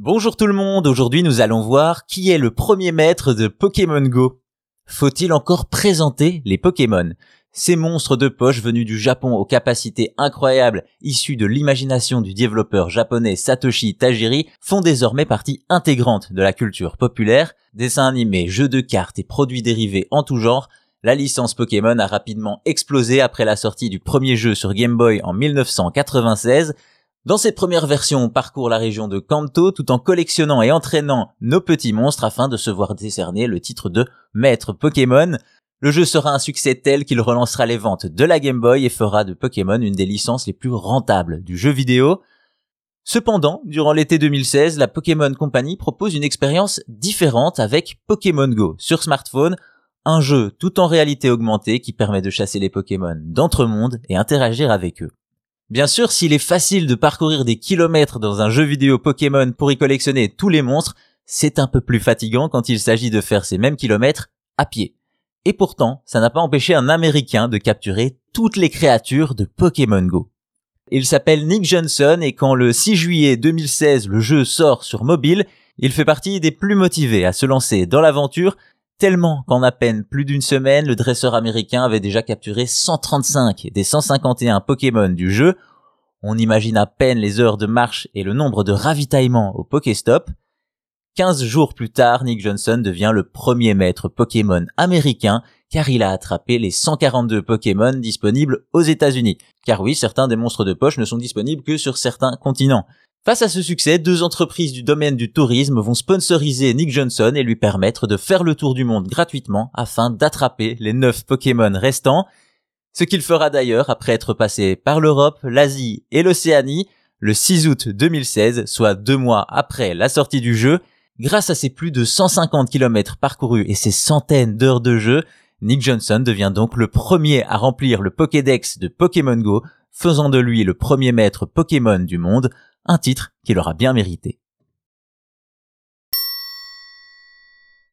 Bonjour tout le monde, aujourd'hui nous allons voir qui est le premier maître de Pokémon Go. Faut-il encore présenter les Pokémon? Ces monstres de poche venus du Japon aux capacités incroyables issus de l'imagination du développeur japonais Satoshi Tajiri font désormais partie intégrante de la culture populaire, dessins animés, jeux de cartes et produits dérivés en tout genre, la licence Pokémon a rapidement explosé après la sortie du premier jeu sur Game Boy en 1996 dans cette première version, on parcourt la région de Kanto tout en collectionnant et entraînant nos petits monstres afin de se voir décerner le titre de maître Pokémon. Le jeu sera un succès tel qu'il relancera les ventes de la Game Boy et fera de Pokémon une des licences les plus rentables du jeu vidéo. Cependant, durant l'été 2016, la Pokémon Company propose une expérience différente avec Pokémon Go sur smartphone, un jeu tout en réalité augmentée qui permet de chasser les Pokémon d'entre-monde et interagir avec eux. Bien sûr, s'il est facile de parcourir des kilomètres dans un jeu vidéo Pokémon pour y collectionner tous les monstres, c'est un peu plus fatigant quand il s'agit de faire ces mêmes kilomètres à pied. Et pourtant, ça n'a pas empêché un Américain de capturer toutes les créatures de Pokémon Go. Il s'appelle Nick Johnson et quand le 6 juillet 2016 le jeu sort sur mobile, il fait partie des plus motivés à se lancer dans l'aventure tellement qu'en à peine plus d'une semaine, le dresseur américain avait déjà capturé 135 des 151 Pokémon du jeu. On imagine à peine les heures de marche et le nombre de ravitaillements au Pokéstop. 15 jours plus tard, Nick Johnson devient le premier maître Pokémon américain car il a attrapé les 142 Pokémon disponibles aux États-Unis. Car oui, certains des monstres de poche ne sont disponibles que sur certains continents. Face à ce succès, deux entreprises du domaine du tourisme vont sponsoriser Nick Johnson et lui permettre de faire le tour du monde gratuitement afin d'attraper les neuf Pokémon restants. Ce qu'il fera d'ailleurs après être passé par l'Europe, l'Asie et l'Océanie le 6 août 2016, soit deux mois après la sortie du jeu. Grâce à ses plus de 150 km parcourus et ses centaines d'heures de jeu, Nick Johnson devient donc le premier à remplir le Pokédex de Pokémon Go, faisant de lui le premier maître Pokémon du monde un titre qu'il aura bien mérité.